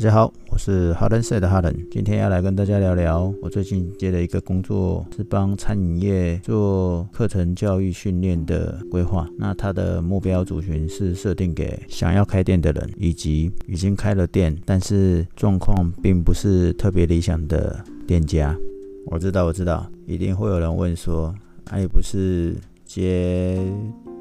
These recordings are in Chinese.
大家好，我是哈伦社的哈伦，今天要来跟大家聊聊我最近接的一个工作，是帮餐饮业做课程教育训练的规划。那它的目标族群是设定给想要开店的人，以及已经开了店，但是状况并不是特别理想的店家。我知道，我知道，一定会有人问说，啊，不是接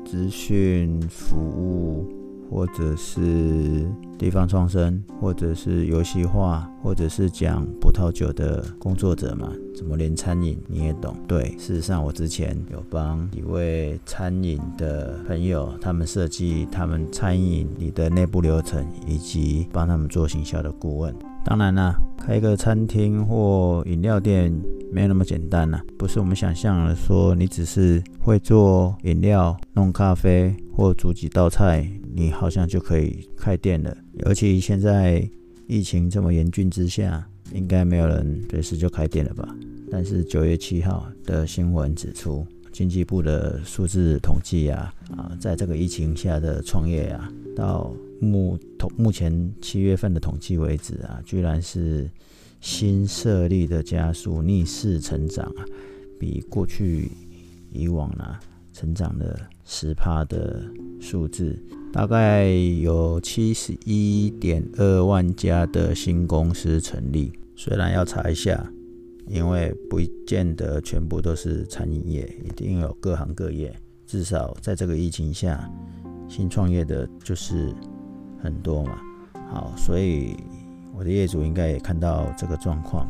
资讯服务？或者是地方创生，或者是游戏化，或者是讲葡萄酒的工作者嘛？怎么连餐饮你也懂？对，事实上我之前有帮一位餐饮的朋友，他们设计他们餐饮里的内部流程，以及帮他们做行销的顾问。当然啦，开个餐厅或饮料店没有那么简单呐，不是我们想象的说你只是会做饮料、弄咖啡或煮几道菜。你好像就可以开店了，尤其现在疫情这么严峻之下，应该没有人随时就开店了吧？但是九月七号的新闻指出，经济部的数字统计啊，啊，在这个疫情下的创业啊，到目统目前七月份的统计为止啊，居然是新设立的加速逆势成长啊，比过去以往呢、啊。成长了十趴的数字，大概有七十一点二万家的新公司成立。虽然要查一下，因为不见得全部都是餐饮业，一定有各行各业。至少在这个疫情下，新创业的就是很多嘛。好，所以我的业主应该也看到这个状况，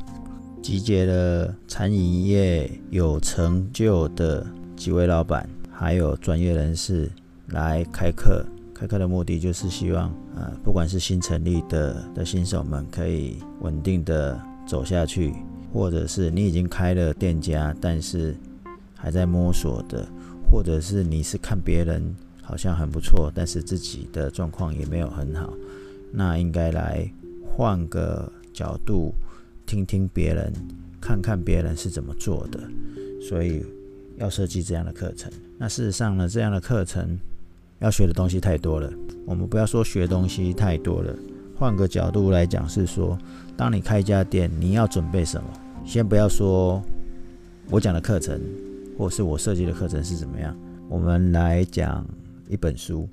集结了餐饮业有成就的几位老板。还有专业人士来开课，开课的目的就是希望，呃，不管是新成立的的新手们可以稳定的走下去，或者是你已经开了店家，但是还在摸索的，或者是你是看别人好像很不错，但是自己的状况也没有很好，那应该来换个角度听听别人，看看别人是怎么做的，所以。要设计这样的课程，那事实上呢，这样的课程要学的东西太多了。我们不要说学东西太多了，换个角度来讲是说，当你开一家店，你要准备什么？先不要说我讲的课程，或是我设计的课程是怎么样，我们来讲一本书，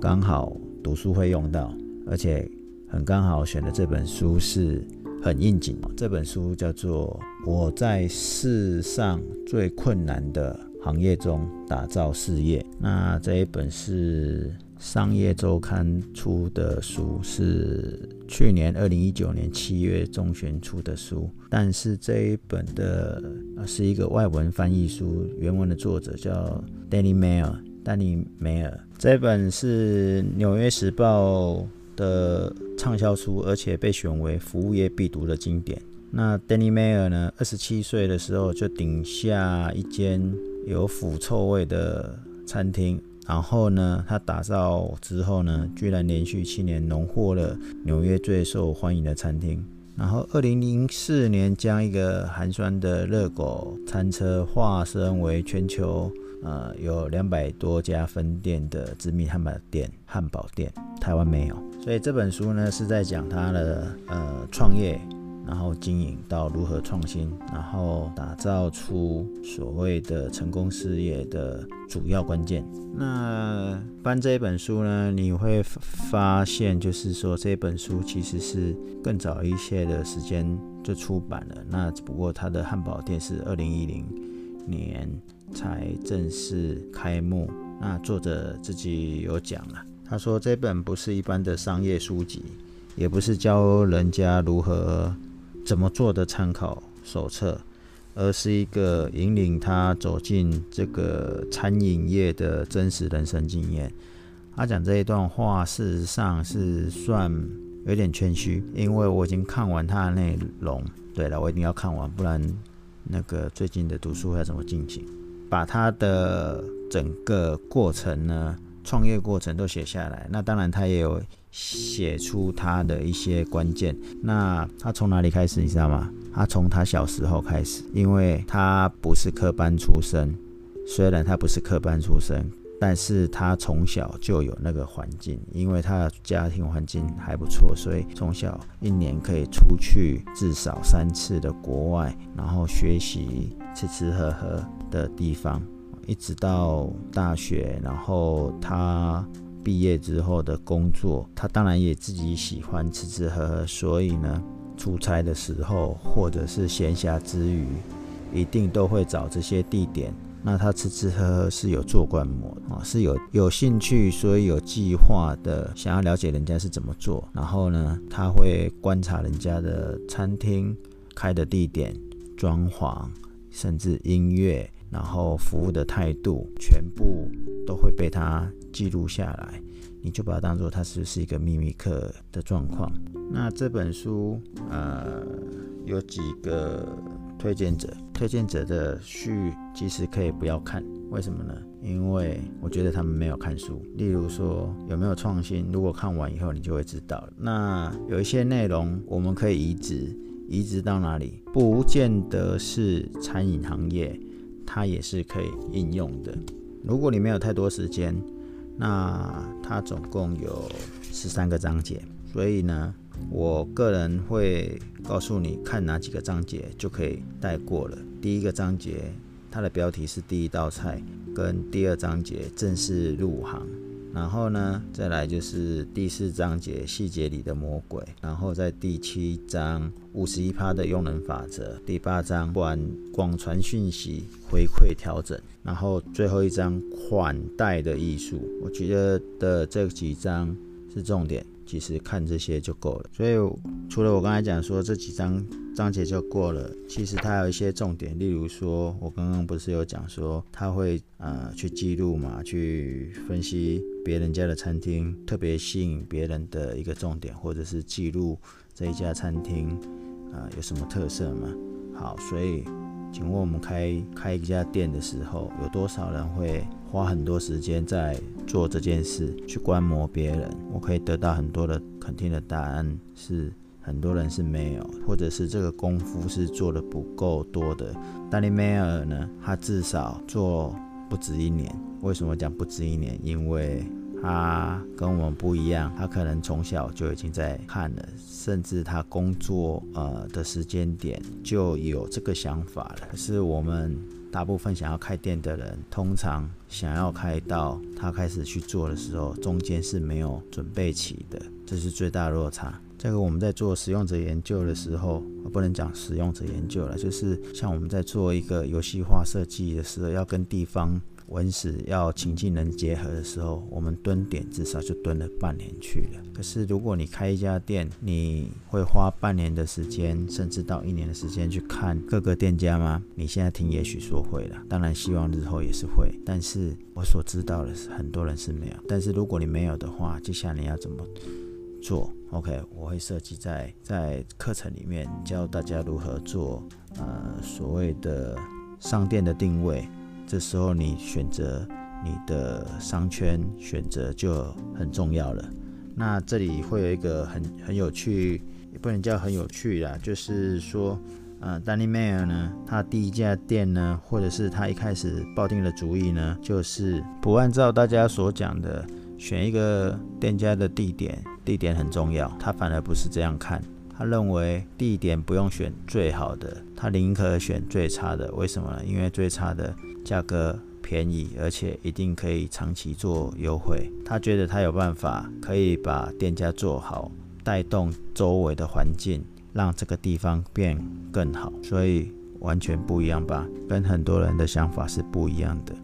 刚好读书会用到，而且很刚好选的这本书是。很应景。这本书叫做《我在世上最困难的行业中打造事业》。那这一本是商业周刊出的书，是去年二零一九年七月中旬出的书。但是这一本的是一个外文翻译书，原文的作者叫 Danny Meyer，丹尼梅尔。这本是《纽约时报》的畅销书，而且被选为服务业必读的经典。那 Danny Meyer 呢？二十七岁的时候就顶下一间有腐臭味的餐厅，然后呢，他打造之后呢，居然连续七年荣获了纽约最受欢迎的餐厅。然后二零零四年将一个寒酸的热狗餐车化身为全球。呃，有两百多家分店的知名汉堡店，汉堡店台湾没有，所以这本书呢是在讲他的呃创业，然后经营到如何创新，然后打造出所谓的成功事业的主要关键。那翻这一本书呢，你会发现就是说这本书其实是更早一些的时间就出版了，那只不过他的汉堡店是二零一零年。才正式开幕。那作者自己有讲了，他说这本不是一般的商业书籍，也不是教人家如何怎么做的参考手册，而是一个引领他走进这个餐饮业的真实人生经验。他讲这一段话，事实上是算有点谦虚，因为我已经看完他的内容。对了，我一定要看完，不然那个最近的读书会要怎么进行？把他的整个过程呢，创业过程都写下来。那当然，他也有写出他的一些关键。那他从哪里开始，你知道吗？他从他小时候开始，因为他不是科班出身。虽然他不是科班出身，但是他从小就有那个环境，因为他的家庭环境还不错，所以从小一年可以出去至少三次的国外，然后学习吃吃喝喝的地方，一直到大学，然后他毕业之后的工作，他当然也自己喜欢吃吃喝喝，所以呢，出差的时候或者是闲暇之余，一定都会找这些地点。那他吃吃喝喝是有做观摩啊，是有有兴趣，所以有计划的想要了解人家是怎么做。然后呢，他会观察人家的餐厅开的地点、装潢，甚至音乐，然后服务的态度，全部都会被他记录下来。你就把它当做它是不是一个秘密客的状况。那这本书呃有几个。推荐者，推荐者的序其实可以不要看，为什么呢？因为我觉得他们没有看书。例如说有没有创新，如果看完以后你就会知道。那有一些内容我们可以移植，移植到哪里？不见得是餐饮行业，它也是可以应用的。如果你没有太多时间，那它总共有十三个章节，所以呢。我个人会告诉你看哪几个章节就可以带过了。第一个章节，它的标题是第一道菜，跟第二章节正式入行。然后呢，再来就是第四章节细节里的魔鬼。然后在第七章五十一趴的用人法则。第八章广广传讯息回馈调整。然后最后一章款待的艺术。我觉得的这几章是重点。其实看这些就够了，所以除了我刚才讲说这几章章节就过了，其实它有一些重点，例如说，我刚刚不是有讲说他会呃去记录嘛，去分析别人家的餐厅，特别吸引别人的一个重点，或者是记录这一家餐厅啊、有什么特色嘛。好，所以请问我们开开一家店的时候，有多少人会花很多时间在做这件事，去观摩别人，我可以得到很多的肯定的答案，是很多人是没有，或者是这个功夫是做的不够多的。丹尼梅尔呢，他至少做不止一年。为什么讲不止一年？因为他跟我们不一样，他可能从小就已经在看了，甚至他工作呃的时间点就有这个想法了。可是我们。大部分想要开店的人，通常想要开到他开始去做的时候，中间是没有准备期的，这是最大落差。这个我们在做使用者研究的时候，不能讲使用者研究了，就是像我们在做一个游戏化设计的时候，要跟地方。文史要情境能结合的时候，我们蹲点至少就蹲了半年去了。可是如果你开一家店，你会花半年的时间，甚至到一年的时间去看各个店家吗？你现在听也许说会了，当然希望日后也是会。但是我所知道的是，很多人是没有。但是如果你没有的话，接下来你要怎么做？OK，我会设计在在课程里面教大家如何做，呃，所谓的商店的定位。这时候你选择你的商圈选择就很重要了。那这里会有一个很很有趣，也不能叫很有趣啦，就是说，呃，丹尼梅尔呢，他第一家店呢，或者是他一开始抱定的主意呢，就是不按照大家所讲的选一个店家的地点，地点很重要，他反而不是这样看。他认为地点不用选最好的，他宁可选最差的。为什么呢？因为最差的价格便宜，而且一定可以长期做优惠。他觉得他有办法可以把店家做好，带动周围的环境，让这个地方变更好。所以完全不一样吧？跟很多人的想法是不一样的。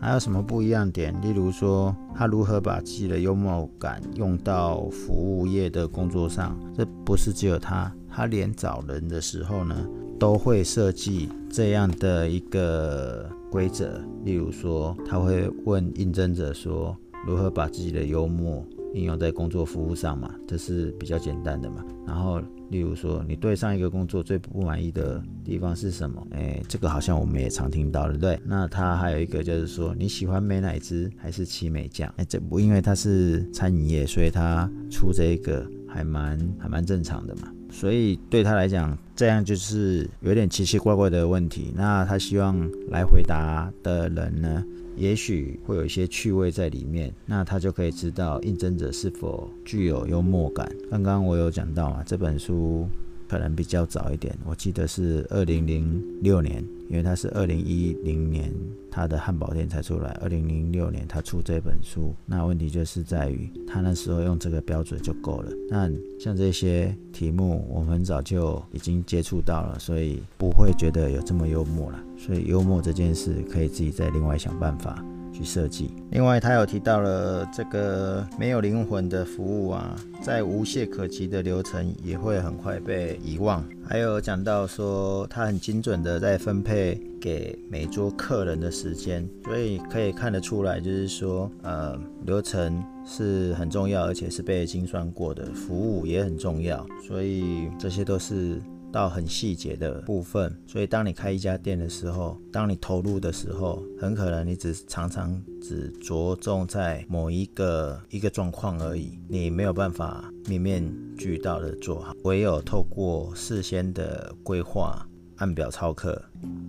还有什么不一样点？例如说，他如何把自己的幽默感用到服务业的工作上？这不是只有他，他连找人的时候呢，都会设计这样的一个规则。例如说，他会问应征者说，如何把自己的幽默应用在工作服务上嘛？这是比较简单的嘛。然后。例如说，你对上一个工作最不满意的地方是什么？哎，这个好像我们也常听到，对不对？那他还有一个就是说，你喜欢美乃滋还是奇美酱？哎，这不因为他是餐饮业，所以他出这个还蛮还蛮正常的嘛。所以对他来讲，这样就是有点奇奇怪怪的问题。那他希望来回答的人呢，也许会有一些趣味在里面，那他就可以知道应征者是否具有幽默感。刚刚我有讲到啊，这本书。可能比较早一点，我记得是二零零六年，因为他是二零一零年他的汉堡店才出来，二零零六年他出这本书。那问题就是在于他那时候用这个标准就够了。那像这些题目，我们早就已经接触到了，所以不会觉得有这么幽默了。所以幽默这件事可以自己再另外想办法。去设计。另外，他有提到了这个没有灵魂的服务啊，在无懈可击的流程也会很快被遗忘。还有讲到说，他很精准的在分配给每桌客人的时间，所以可以看得出来，就是说，呃，流程是很重要，而且是被精算过的，服务也很重要，所以这些都是。到很细节的部分，所以当你开一家店的时候，当你投入的时候，很可能你只常常只着重在某一个一个状况而已，你没有办法面面俱到的做好，唯有透过事先的规划，按表操课，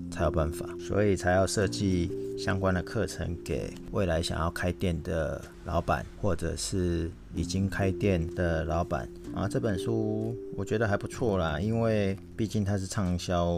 才有办法，所以才要设计相关的课程给未来想要开店的老板，或者是已经开店的老板。啊，这本书我觉得还不错啦，因为毕竟它是畅销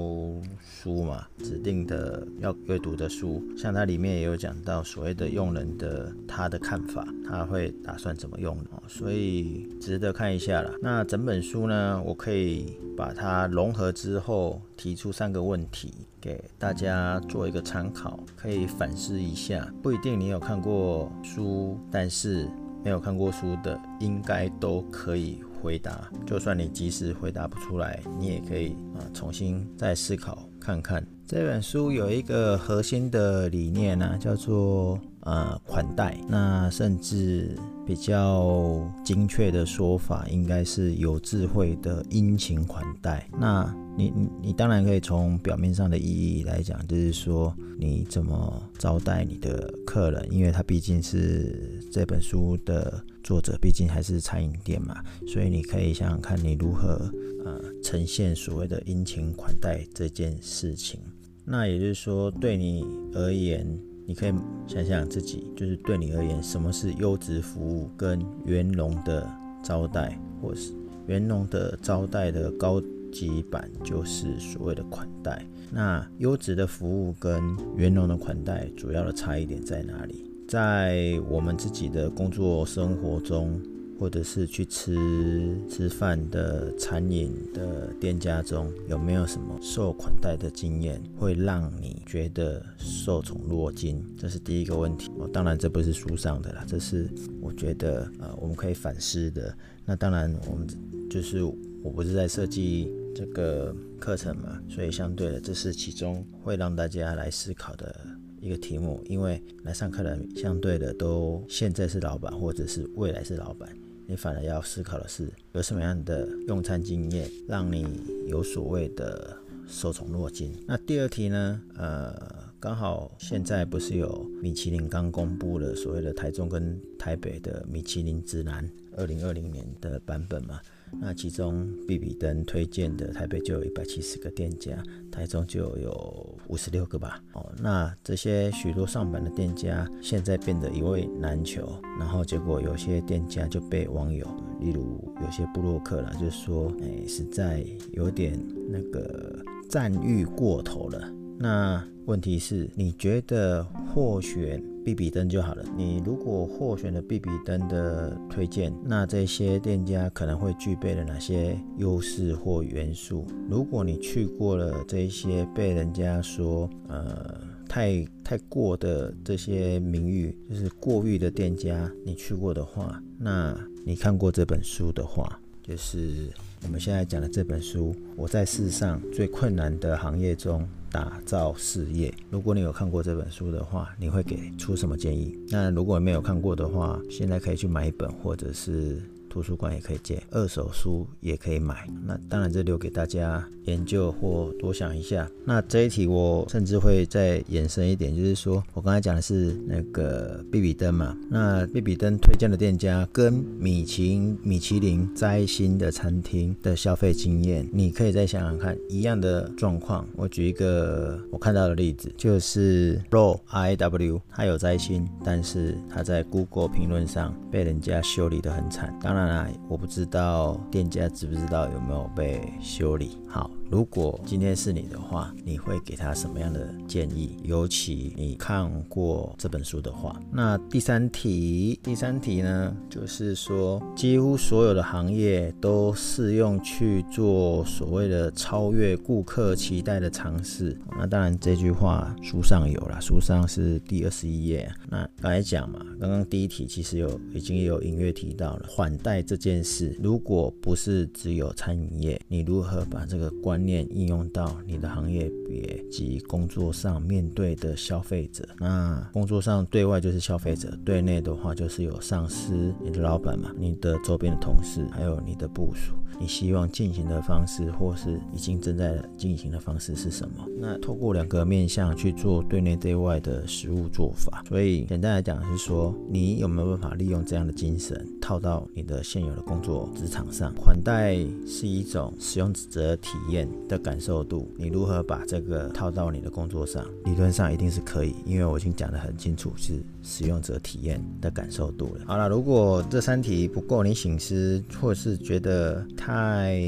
书嘛，指定的要阅读的书。像它里面也有讲到所谓的用人的他的看法，他会打算怎么用哦，所以值得看一下啦。那整本书呢，我可以把它融合之后，提出三个问题给大家做一个参考，可以反思一下。不一定你有看过书，但是没有看过书的，应该都可以。回答，就算你及时回答不出来，你也可以啊重新再思考看看。这本书有一个核心的理念呢、叫做呃款待。那甚至比较精确的说法，应该是有智慧的殷勤款待。那你你当然可以从表面上的意义来讲，就是说你怎么招待你的客人，因为他毕竟是这本书的。作者毕竟还是餐饮店嘛，所以你可以想想看你如何呃呈现所谓的殷勤款待这件事情。那也就是说，对你而言，你可以想想自己，就是对你而言，什么是优质服务跟圆融的招待，或是圆融的招待的高级版，就是所谓的款待。那优质的服务跟圆融的款待，主要的差异点在哪里？在我们自己的工作生活中，或者是去吃吃饭的餐饮的店家中，有没有什么受款待的经验，会让你觉得受宠若惊？这是第一个问题。哦，当然这不是书上的啦，这是我觉得呃我们可以反思的。那当然我们就是我不是在设计这个课程嘛，所以相对的，这是其中会让大家来思考的。一个题目，因为来上课的相对的都现在是老板，或者是未来是老板，你反而要思考的是有什么样的用餐经验，让你有所谓的受宠若惊。那第二题呢？呃，刚好现在不是有米其林刚公布了所谓的台中跟台北的米其林指南二零二零年的版本吗？那其中比比登推荐的台北就有一百七十个店家，台中就有五十六个吧。哦，那这些许多上榜的店家现在变得一位难求，然后结果有些店家就被网友，例如有些部落客啦，就说，哎，实在有点那个赞誉过头了。那问题是，你觉得获选必比登就好了？你如果获选了必比登的推荐，那这些店家可能会具备了哪些优势或元素？如果你去过了这一些被人家说呃太太过的这些名誉，就是过誉的店家，你去过的话，那你看过这本书的话，就是我们现在讲的这本书，我在世上最困难的行业中。打造事业。如果你有看过这本书的话，你会给出什么建议？那如果没有看过的话，现在可以去买一本，或者是图书馆也可以借，二手书也可以买。那当然这留给大家研究或多想一下。那这一题我甚至会再延伸一点，就是说我刚才讲的是那个比比登嘛，那比比登推荐的店家跟米其米其林摘星的餐厅的消费经验，你可以再想想看一样的状况。我举一个我看到的例子，就是 RAW R A W，它有摘星，但是它在 Google 评论上被人家修理得很惨。当然啦，我不知道店家知不知道有没有被修理。好。如果今天是你的话，你会给他什么样的建议？尤其你看过这本书的话，那第三题，第三题呢，就是说几乎所有的行业都适用去做所谓的超越顾客期待的尝试。那当然这句话书上有了，书上是第二十一页。那刚才讲嘛，刚刚第一题其实有已经有隐约提到了缓贷这件事，如果不是只有餐饮业，你如何把这个关观念应用到你的行业别及工作上面对的消费者。那工作上对外就是消费者，对内的话就是有上司、你的老板嘛，你的周边的同事，还有你的部署。你希望进行的方式，或是已经正在进行的方式是什么？那透过两个面向去做对内对外的实务做法。所以简单来讲是说，你有没有办法利用这样的精神套到你的现有的工作职场上？款待是一种使用者体验的感受度，你如何把这个套到你的工作上？理论上一定是可以，因为我已经讲得很清楚，是使用者体验的感受度了。好了，如果这三题不够你醒思，或是觉得太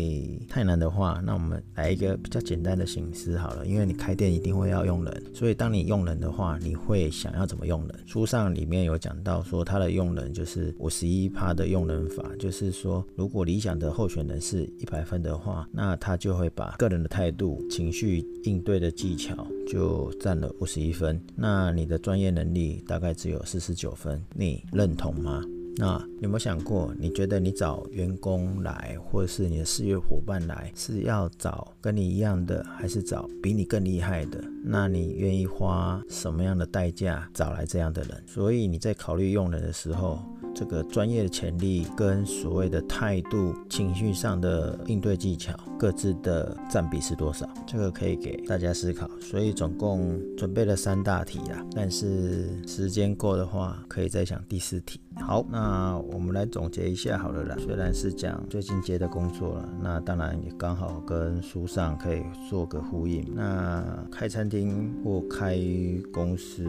太难的话，那我们来一个比较简单的醒思好了。因为你开店一定会要用人，所以当你用人的话，你会想要怎么用人？书上里面有讲到说，他的用人就是五十一趴的用人法，就是说，如果理想的候选人是一百分的话，那他就会把个人的态度、情绪应对的技巧就占了五十一分，那你的专业能力大概只有四十九分，你认同吗？那有没有想过，你觉得你找员工来，或者是你的事业伙伴来，是要找跟你一样的，还是找比你更厉害的？那你愿意花什么样的代价找来这样的人？所以你在考虑用人的时候，这个专业的潜力跟所谓的态度、情绪上的应对技巧，各自的占比是多少？这个可以给大家思考。所以总共准备了三大题啊，但是时间够的话，可以再想第四题。好，那我们来总结一下好了啦。虽然是讲最近接的工作了，那当然也刚好跟书上可以做个呼应。那开餐厅或开公司，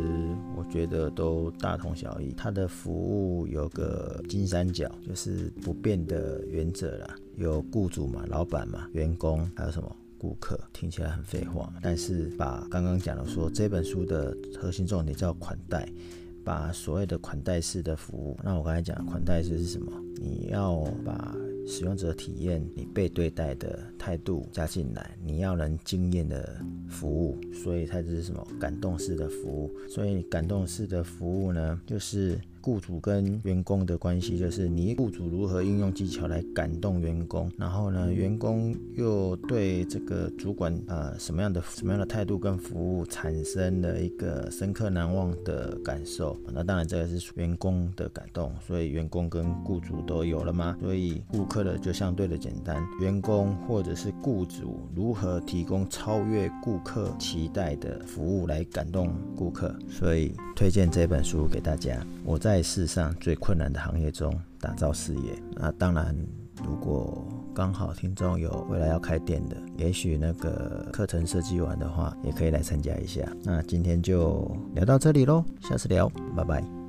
我觉得都大同小异。它的服务有个金三角，就是不变的原则啦。有雇主嘛，老板嘛，员工，还有什么顾客？听起来很废话，但是把刚刚讲的说，这本书的核心重点叫款待。把所谓的款待式的服务，那我刚才讲款待式是什么？你要把使用者体验，你被对待的态度加进来，你要能惊艳的服务，所以它就是什么？感动式的服务。所以感动式的服务呢，就是。雇主跟员工的关系，就是你雇主如何运用技巧来感动员工，然后呢，员工又对这个主管呃什么样的什么样的态度跟服务产生了一个深刻难忘的感受。那当然这个是员工的感动，所以员工跟雇主都有了吗？所以顾客的就相对的简单，员工或者是雇主如何提供超越顾客期待的服务来感动顾客，所以推荐这本书给大家。我在。在世上最困难的行业中打造事业，那当然，如果刚好听众有未来要开店的，也许那个课程设计完的话，也可以来参加一下。那今天就聊到这里喽，下次聊，拜拜。